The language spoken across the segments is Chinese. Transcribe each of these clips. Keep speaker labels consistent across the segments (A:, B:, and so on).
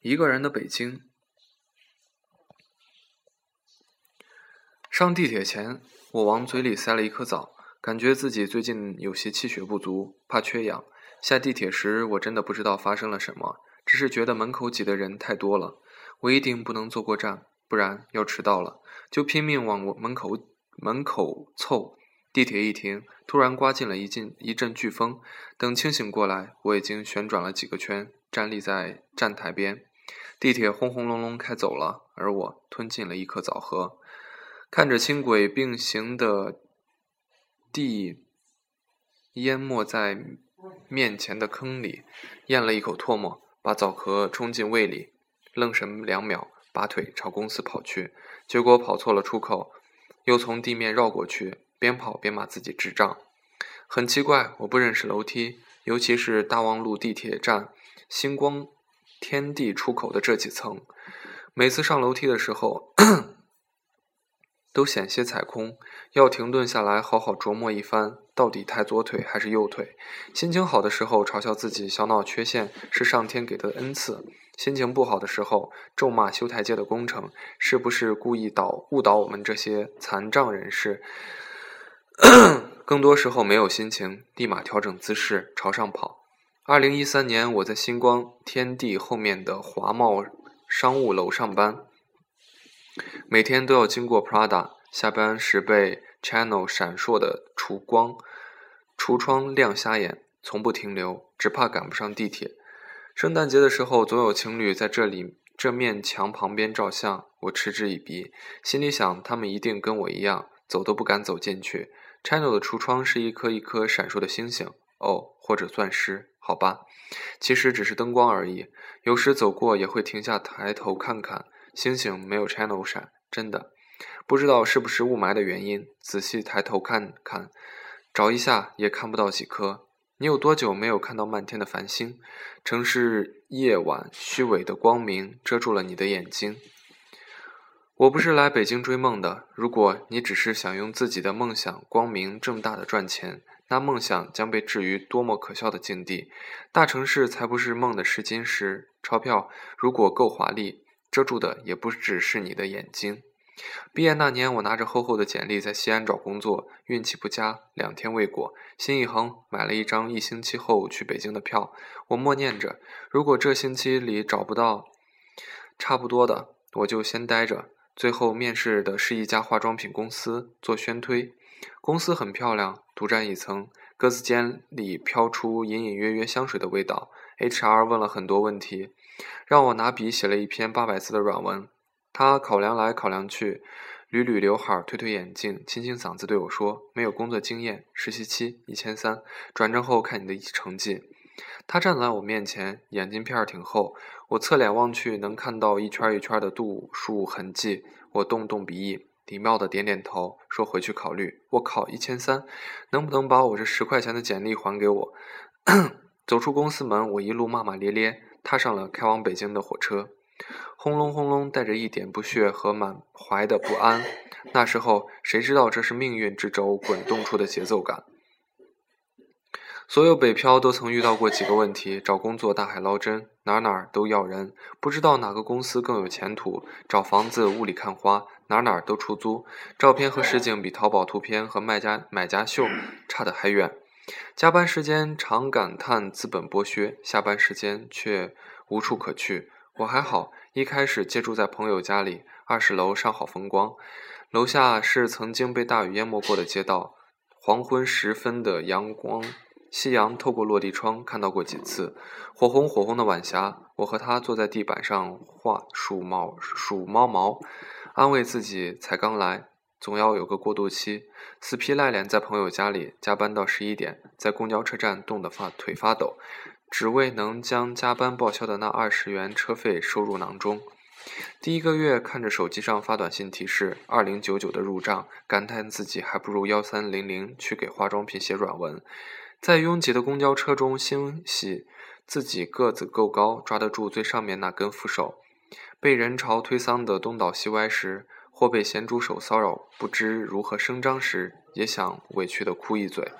A: 一个人的北京。上地铁前，我往嘴里塞了一颗枣，感觉自己最近有些气血不足，怕缺氧。下地铁时，我真的不知道发生了什么，只是觉得门口挤的人太多了，我一定不能坐过站，不然要迟到了。就拼命往我门口门口凑。地铁一停，突然刮进了一阵一阵飓风。等清醒过来，我已经旋转了几个圈，站立在站台边。地铁轰轰隆隆开走了，而我吞进了一颗枣核，看着轻轨并行的地淹没在面前的坑里，咽了一口唾沫，把枣核冲进胃里，愣神两秒，拔腿朝公司跑去。结果跑错了出口，又从地面绕过去。边跑边骂自己智障，很奇怪，我不认识楼梯，尤其是大望路地铁站星光天地出口的这几层，每次上楼梯的时候都险些踩空，要停顿下来好好琢磨一番，到底抬左腿还是右腿。心情好的时候嘲笑自己小脑缺陷是上天给的恩赐，心情不好的时候咒骂修台阶的工程是不是故意导误导我们这些残障人士。更多时候没有心情，立马调整姿势朝上跑。二零一三年，我在星光天地后面的华贸商务楼上班，每天都要经过 Prada，下班时被 Channel 闪烁的橱光橱窗亮瞎眼，从不停留，只怕赶不上地铁。圣诞节的时候，总有情侣在这里这面墙旁边照相，我嗤之以鼻，心里想他们一定跟我一样，走都不敢走进去。Channel 的橱窗是一颗一颗闪烁的星星，哦，或者钻石，好吧，其实只是灯光而已。有时走过也会停下抬头看看，星星没有 Channel 闪，真的。不知道是不是雾霾的原因，仔细抬头看看，找一下也看不到几颗。你有多久没有看到漫天的繁星？城市夜晚虚伪的光明遮住了你的眼睛。我不是来北京追梦的。如果你只是想用自己的梦想光明正大的赚钱，那梦想将被置于多么可笑的境地！大城市才不是梦的试金石。钞票如果够华丽，遮住的也不只是你的眼睛。毕业那年，我拿着厚厚的简历在西安找工作，运气不佳，两天未果，心一横，买了一张一星期后去北京的票。我默念着：如果这星期里找不到差不多的，我就先待着。最后面试的是一家化妆品公司，做宣推。公司很漂亮，独占一层，格子间里飘出隐隐约约香水的味道。HR 问了很多问题，让我拿笔写了一篇八百字的软文。他考量来考量去，捋捋刘海，推推眼镜，清清嗓子对我说：“没有工作经验，实习期一千三，转正后看你的成绩。”他站在我面前，眼镜片挺厚，我侧脸望去能看到一圈一圈的度数痕迹。我动动鼻翼，礼貌的点点头，说回去考虑。我靠，一千三，能不能把我这十块钱的简历还给我？走出公司门，我一路骂骂咧咧，踏上了开往北京的火车。轰隆轰隆，带着一点不屑和满怀的不安。那时候，谁知道这是命运之轴滚动出的节奏感？所有北漂都曾遇到过几个问题：找工作大海捞针，哪哪都要人，不知道哪个公司更有前途；找房子雾里看花，哪哪都出租，照片和实景比淘宝图片和卖家买家秀差得还远；加班时间常感叹资本剥削，下班时间却无处可去。我还好，一开始借住在朋友家里，二十楼上好风光，楼下是曾经被大雨淹没过的街道，黄昏时分的阳光。夕阳透过落地窗看到过几次，火红火红的晚霞，我和他坐在地板上画数毛数猫毛，安慰自己才刚来，总要有个过渡期。死皮赖脸在朋友家里加班到十一点，在公交车站冻得发腿发抖，只为能将加班报销的那二十元车费收入囊中。第一个月看着手机上发短信提示二零九九的入账，感叹自己还不如幺三零零去给化妆品写软文。在拥挤的公交车中，欣喜自己个子够高，抓得住最上面那根扶手；被人潮推搡的东倒西歪时，或被咸猪手骚扰不知如何声张时，也想委屈的哭一嘴。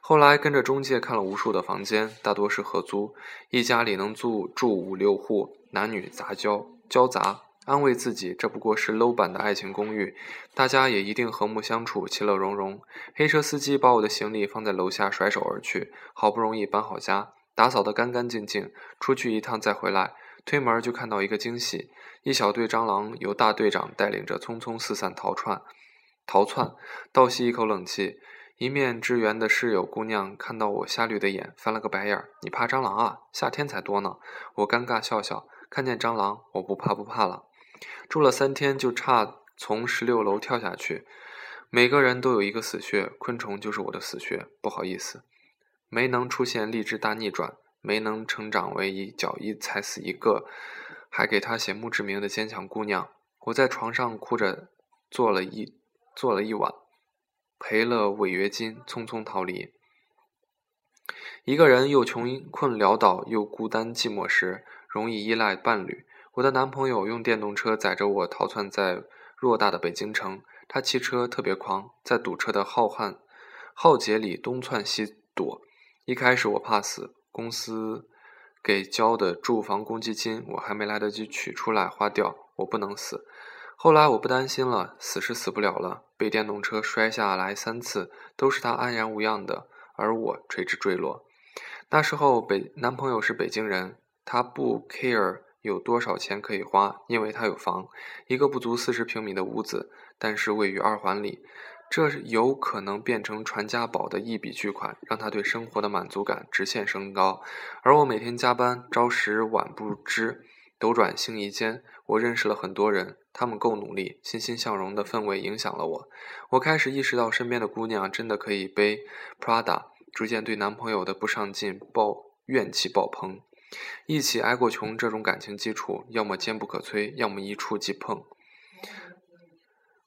A: 后来跟着中介看了无数的房间，大多是合租，一家里能住住五六户，男女杂交交杂。安慰自己，这不过是 low 版的爱情公寓，大家也一定和睦相处，其乐融融。黑车司机把我的行李放在楼下，甩手而去。好不容易搬好家，打扫得干干净净，出去一趟再回来，推门就看到一个惊喜：一小队蟑螂由大队长带领着匆匆四散逃窜。逃窜，倒吸一口冷气。一面支援的室友姑娘看到我瞎绿的眼，翻了个白眼：“你怕蟑螂啊？夏天才多呢。”我尴尬笑笑，看见蟑螂，我不怕不怕了。住了三天，就差从十六楼跳下去。每个人都有一个死穴，昆虫就是我的死穴。不好意思，没能出现励志大逆转，没能成长为一脚一踩死一个，还给他写墓志铭的坚强姑娘。我在床上哭着坐了一坐了一晚，赔了违约金，匆匆逃离。一个人又穷困潦倒，又孤单寂寞时，容易依赖伴侣。我的男朋友用电动车载着我逃窜在偌大的北京城，他骑车特别狂，在堵车的浩瀚浩劫里东窜西躲。一开始我怕死，公司给交的住房公积金我还没来得及取出来花掉，我不能死。后来我不担心了，死是死不了了，被电动车摔下来三次，都是他安然无恙的，而我垂直坠落。那时候北男朋友是北京人，他不 care。有多少钱可以花？因为他有房，一个不足四十平米的屋子，但是位于二环里，这有可能变成传家宝的一笔巨款，让他对生活的满足感直线升高。而我每天加班，朝十晚不知，斗转星移间，我认识了很多人，他们够努力，欣欣向荣的氛围影响了我。我开始意识到，身边的姑娘真的可以背 Prada，逐渐对男朋友的不上进爆怨气爆棚。一起挨过穷，这种感情基础，要么坚不可摧，要么一触即碰。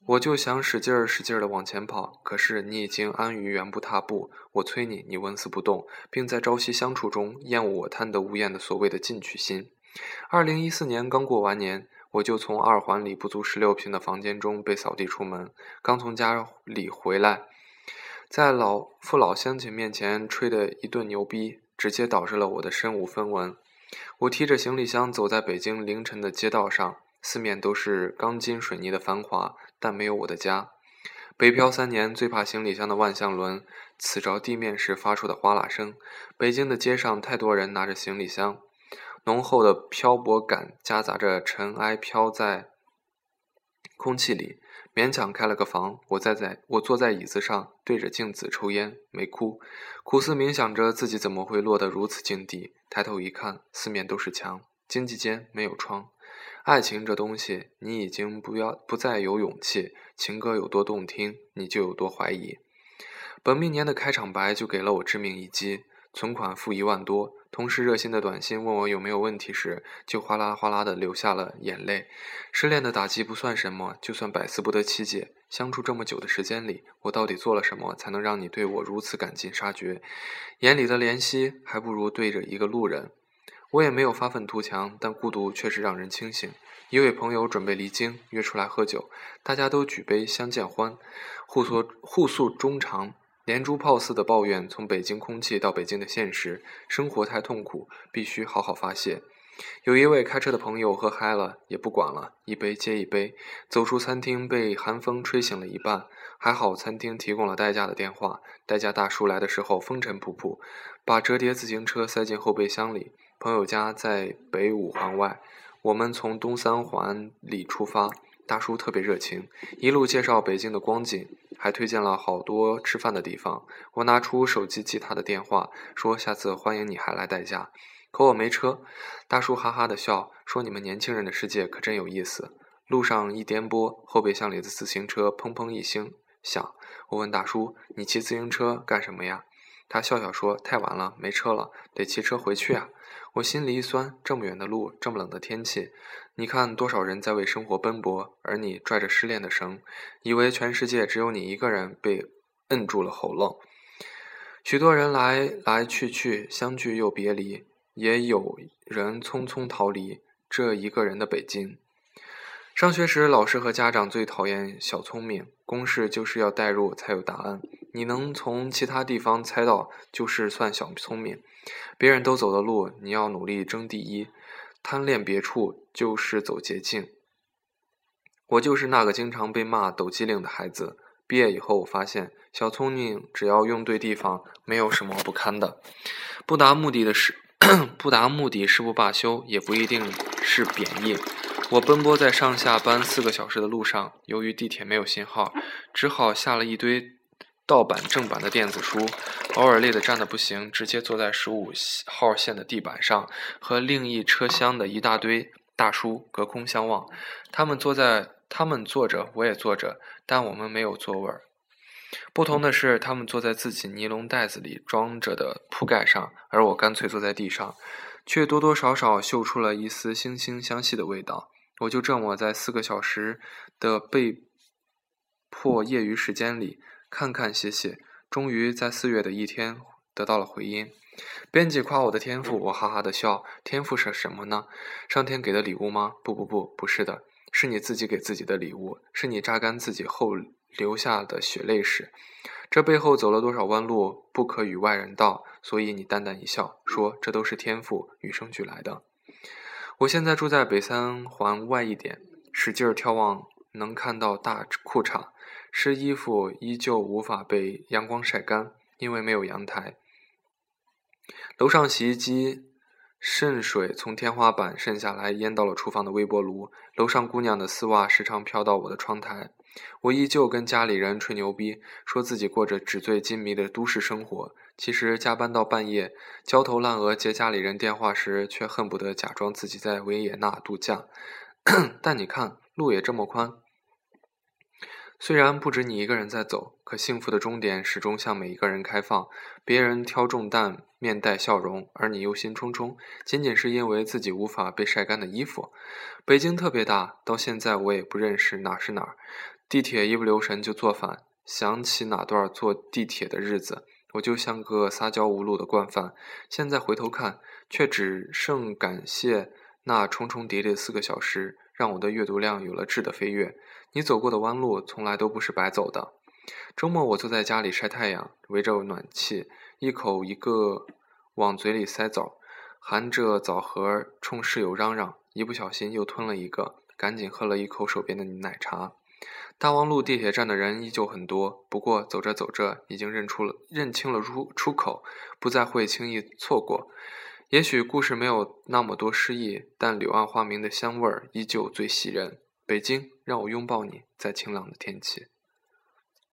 A: 我就想使劲儿使劲儿的往前跑，可是你已经安于原步踏步。我催你，你纹丝不动，并在朝夕相处中厌恶我贪得无厌的所谓的进取心。二零一四年刚过完年，我就从二环里不足十六平的房间中被扫地出门。刚从家里回来，在老父老乡亲面前吹的一顿牛逼。直接导致了我的身无分文。我提着行李箱走在北京凌晨的街道上，四面都是钢筋水泥的繁华，但没有我的家。北漂三年，最怕行李箱的万向轮刺着地面时发出的哗啦声。北京的街上太多人拿着行李箱，浓厚的漂泊感夹杂着尘埃飘在空气里。勉强开了个房，我在在我坐在椅子上，对着镜子抽烟，没哭，苦思冥想着自己怎么会落得如此境地。抬头一看，四面都是墙，经济间没有窗。爱情这东西，你已经不要不再有勇气。情歌有多动听，你就有多怀疑。本命年的开场白就给了我致命一击。存款负一万多，同事热心的短信问我有没有问题时，就哗啦哗啦的流下了眼泪。失恋的打击不算什么，就算百思不得其解，相处这么久的时间里，我到底做了什么，才能让你对我如此赶尽杀绝？眼里的怜惜，还不如对着一个路人。我也没有发愤图强，但孤独确实让人清醒。一位朋友准备离京，约出来喝酒，大家都举杯相见欢，互说互诉衷肠。连珠炮似的抱怨，从北京空气到北京的现实，生活太痛苦，必须好好发泄。有一位开车的朋友喝嗨了，也不管了，一杯接一杯，走出餐厅被寒风吹醒了一半。还好餐厅提供了代驾的电话，代驾大叔来的时候风尘仆仆，把折叠自行车塞进后备箱里。朋友家在北五环外，我们从东三环里出发。大叔特别热情，一路介绍北京的光景，还推荐了好多吃饭的地方。我拿出手机记他的电话，说下次欢迎你还来代驾。可我没车。大叔哈哈的笑，说你们年轻人的世界可真有意思。路上一颠簸，后备箱里的自行车砰砰一声响。我问大叔：“你骑自行车干什么呀？”他笑笑说：“太晚了，没车了，得骑车回去啊。”我心里一酸，这么远的路，这么冷的天气，你看多少人在为生活奔波，而你拽着失恋的绳，以为全世界只有你一个人被摁住了喉咙。许多人来来去去，相聚又别离，也有人匆匆逃离这一个人的北京。上学时，老师和家长最讨厌小聪明，公式就是要代入才有答案。你能从其他地方猜到，就是算小聪明。别人都走的路，你要努力争第一。贪恋别处，就是走捷径。我就是那个经常被骂抖机灵的孩子。毕业以后，我发现小聪明只要用对地方，没有什么不堪的。不达目的的事，不达目的誓不罢休，也不一定是贬义。我奔波在上下班四个小时的路上，由于地铁没有信号，只好下了一堆盗版正版的电子书。偶尔累得站得不行，直接坐在十五号线的地板上，和另一车厢的一大堆大叔隔空相望。他们坐在，他们坐着，我也坐着，但我们没有座位儿。不同的是，他们坐在自己尼龙袋子里装着的铺盖上，而我干脆坐在地上，却多多少少嗅出了一丝惺惺相惜的味道。我就这么在四个小时的被迫业余时间里看看写写，终于在四月的一天得到了回音。编辑夸我的天赋，我哈哈的笑。天赋是什么呢？上天给的礼物吗？不不不，不是的，是你自己给自己的礼物，是你榨干自己后留下的血泪史。这背后走了多少弯路，不可与外人道。所以你淡淡一笑，说这都是天赋与生俱来的。我现在住在北三环外一点，使劲儿眺望，能看到大裤衩，湿衣服依旧无法被阳光晒干，因为没有阳台。楼上洗衣机渗水从天花板渗下来，淹到了厨房的微波炉。楼上姑娘的丝袜时常飘到我的窗台。我依旧跟家里人吹牛逼，说自己过着纸醉金迷的都市生活。其实加班到半夜，焦头烂额接家里人电话时，却恨不得假装自己在维也纳度假。但你看，路也这么宽。虽然不止你一个人在走，可幸福的终点始终向每一个人开放。别人挑重担，面带笑容，而你忧心忡忡，仅仅是因为自己无法被晒干的衣服。北京特别大，到现在我也不认识哪是哪儿。地铁一不留神就坐反，想起哪段坐地铁的日子，我就像个撒娇无路的惯犯。现在回头看，却只剩感谢那重重叠叠四个小时，让我的阅读量有了质的飞跃。你走过的弯路，从来都不是白走的。周末我坐在家里晒太阳，围着暖气，一口一个往嘴里塞枣，含着枣核冲室友嚷嚷，一不小心又吞了一个，赶紧喝了一口手边的奶茶。大望路地铁站的人依旧很多，不过走着走着，已经认出了认清了出出口，不再会轻易错过。也许故事没有那么多诗意，但柳暗花明的香味儿依旧最喜人。北京，让我拥抱你，在晴朗的天气。